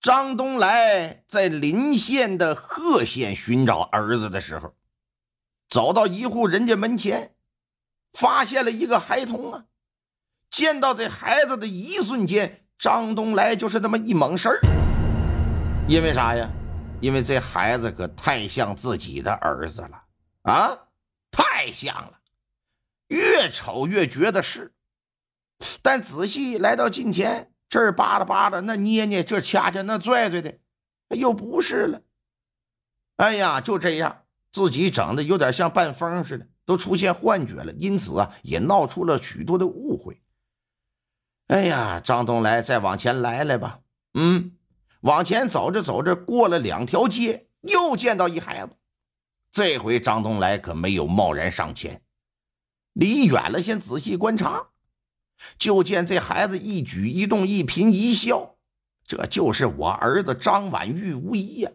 张东来在临县的贺县寻找儿子的时候，走到一户人家门前，发现了一个孩童啊。见到这孩子的一瞬间，张东来就是那么一猛神儿。因为啥呀？因为这孩子可太像自己的儿子了啊，太像了，越瞅越觉得是。但仔细来到近前。这儿扒拉扒拉，那捏捏，这掐掐，那拽拽的，又不是了。哎呀，就这样，自己整的有点像半疯似的，都出现幻觉了，因此啊，也闹出了许多的误会。哎呀，张东来，再往前来来吧。嗯，往前走着走着，过了两条街，又见到一孩子。这回张东来可没有贸然上前，离远了先仔细观察。就见这孩子一举一动、一颦一笑，这就是我儿子张婉玉无疑呀！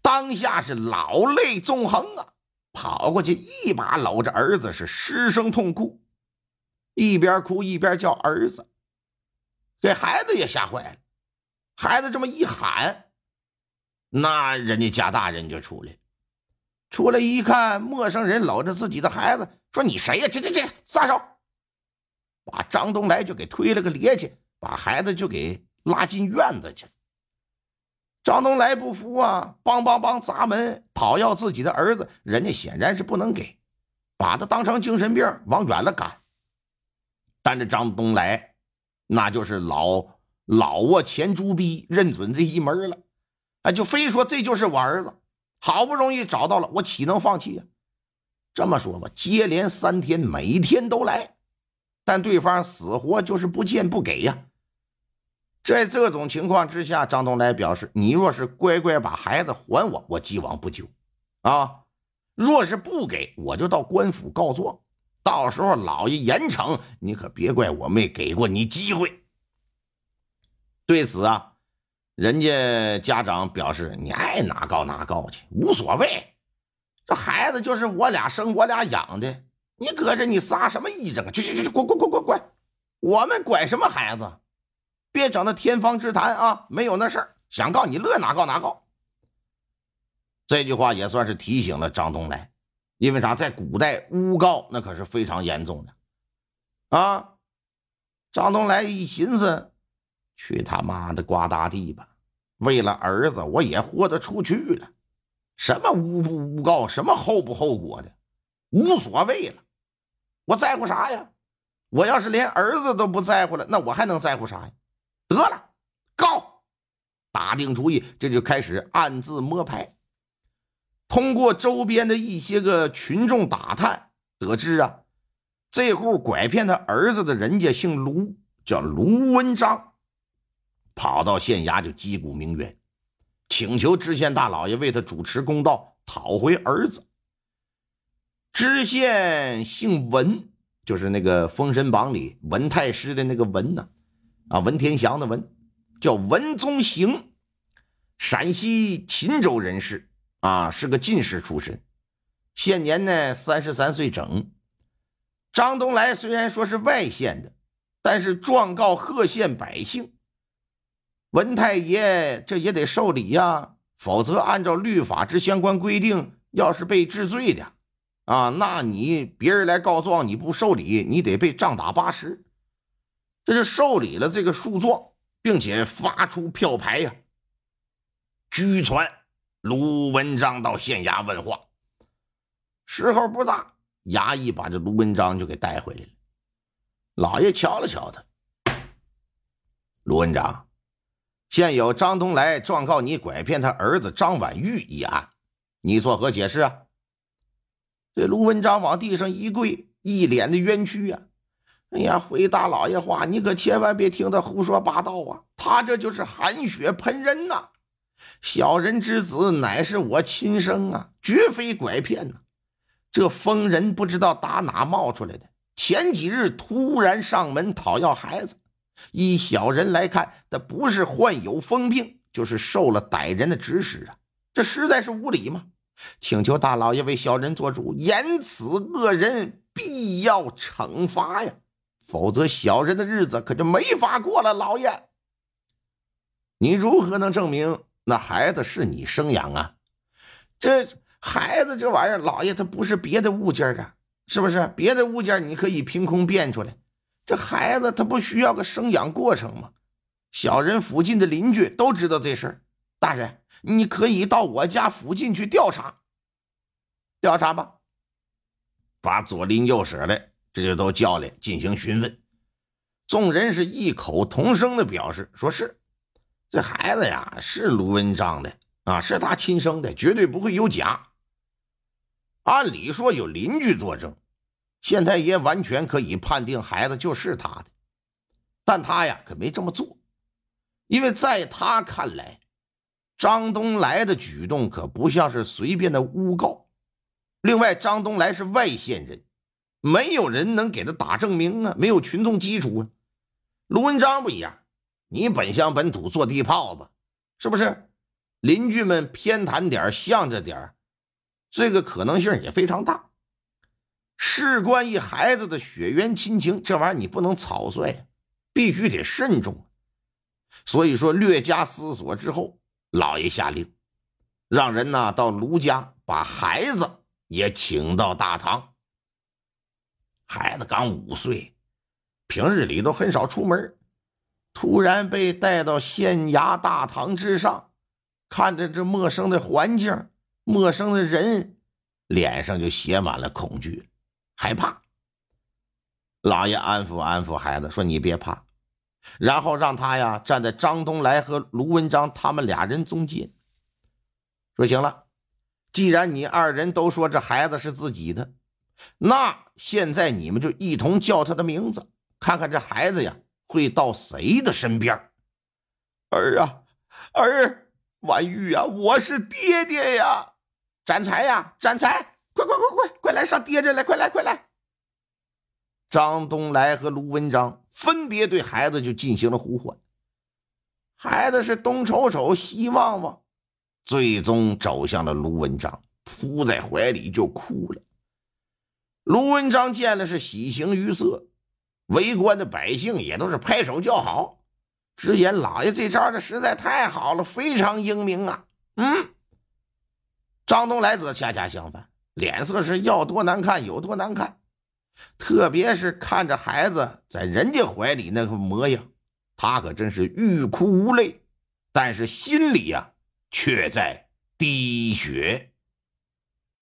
当下是老泪纵横啊，跑过去一把搂着儿子，是失声痛哭，一边哭一边叫儿子，给孩子也吓坏了。孩子这么一喊，那人家家大人就出来，出来一看，陌生人搂着自己的孩子，说：“你谁呀？这这这，撒手！”把张东来就给推了个趔趄，把孩子就给拉进院子去。张东来不服啊，梆梆梆砸门，讨要自己的儿子。人家显然是不能给，把他当成精神病往远了赶。但这张东来，那就是老老握前朱逼，认准这一门了。哎，就非说这就是我儿子，好不容易找到了，我岂能放弃呀？这么说吧，接连三天，每天都来。但对方死活就是不见不给呀。在这种情况之下，张东来表示：“你若是乖乖把孩子还我，我既往不咎；啊，若是不给，我就到官府告状。到时候老爷严惩你，可别怪我没给过你机会。”对此啊，人家家长表示：“你爱哪告哪告去，无所谓。这孩子就是我俩生，我俩养的。”你搁这，你撒什么癔症啊？去去去去，滚滚滚滚滚！我们管什么孩子？别整那天方之谈啊！没有那事儿，想告你乐哪告哪告。这句话也算是提醒了张东来，因为啥？在古代诬告那可是非常严重的啊！张东来一寻思，去他妈的瓜大地吧！为了儿子，我也豁得出去了。什么诬不诬告，什么后不后果的，无所谓了。我在乎啥呀？我要是连儿子都不在乎了，那我还能在乎啥呀？得了，告！打定主意，这就开始暗自摸排。通过周边的一些个群众打探，得知啊，这户拐骗他儿子的人家姓卢，叫卢文章，跑到县衙就击鼓鸣冤，请求知县大老爷为他主持公道，讨回儿子。知县姓文，就是那个《封神榜》里文太师的那个文呢，啊，文天祥的文，叫文宗行，陕西秦州人士，啊，是个进士出身，现年呢三十三岁整。张东来虽然说是外县的，但是状告贺县百姓，文太爷这也得受理呀，否则按照律法之相关规定，要是被治罪的。啊，那你别人来告状，你不受理，你得被杖打八十。这就受理了这个诉状，并且发出票牌呀，拘传卢文章到县衙问话。时候不大，衙役把这卢文章就给带回来了。老爷瞧了瞧他，卢文章，现有张东来状告你拐骗他儿子张婉玉一案，你作何解释啊？这卢文章往地上一跪，一脸的冤屈呀！哎呀，回大老爷话，你可千万别听他胡说八道啊！他这就是含血喷人呐！小人之子乃是我亲生啊，绝非拐骗呐。这疯人不知道打哪冒出来的，前几日突然上门讨要孩子。依小人来看，他不是患有疯病，就是受了歹人的指使啊！这实在是无理嘛！请求大老爷为小人做主，严此恶人，必要惩罚呀！否则小人的日子可就没法过了。老爷，你如何能证明那孩子是你生养啊？这孩子这玩意儿，老爷他不是别的物件啊，是不是？别的物件你可以凭空变出来。这孩子他不需要个生养过程吗？小人附近的邻居都知道这事儿。大人，你可以到我家附近去调查，调查吧。把左邻右舍的这就都叫来进行询问。众人是异口同声的表示，说是这孩子呀是卢文章的啊，是他亲生的，绝对不会有假。按理说有邻居作证。县太爷完全可以判定孩子就是他的，但他呀可没这么做，因为在他看来，张东来的举动可不像是随便的诬告。另外，张东来是外县人，没有人能给他打证明啊，没有群众基础啊。卢文章不一样，你本乡本土做地炮子，是不是？邻居们偏袒点向着点这个可能性也非常大。事关一孩子的血缘亲情，这玩意儿你不能草率，必须得慎重。所以说，略加思索之后，老爷下令，让人呢到卢家把孩子也请到大堂。孩子刚五岁，平日里都很少出门，突然被带到县衙大堂之上，看着这陌生的环境、陌生的人，脸上就写满了恐惧。害怕，老爷安抚安抚孩子，说：“你别怕。”然后让他呀站在张东来和卢文章他们俩人中间，说：“行了，既然你二人都说这孩子是自己的，那现在你们就一同叫他的名字，看看这孩子呀会到谁的身边。”儿啊，儿，婉玉啊，我是爹爹呀！展才呀，展才！快快快快快来上爹这来！快来快来！张东来和卢文章分别对孩子就进行了呼唤。孩子是东瞅瞅西望望，最终走向了卢文章，扑在怀里就哭了。卢文章见了是喜形于色，围观的百姓也都是拍手叫好，直言老爷这招的实在太好了，非常英明啊！嗯，张东来则恰恰相反。脸色是要多难看有多难看，特别是看着孩子在人家怀里那个模样，他可真是欲哭无泪，但是心里呀却在滴血。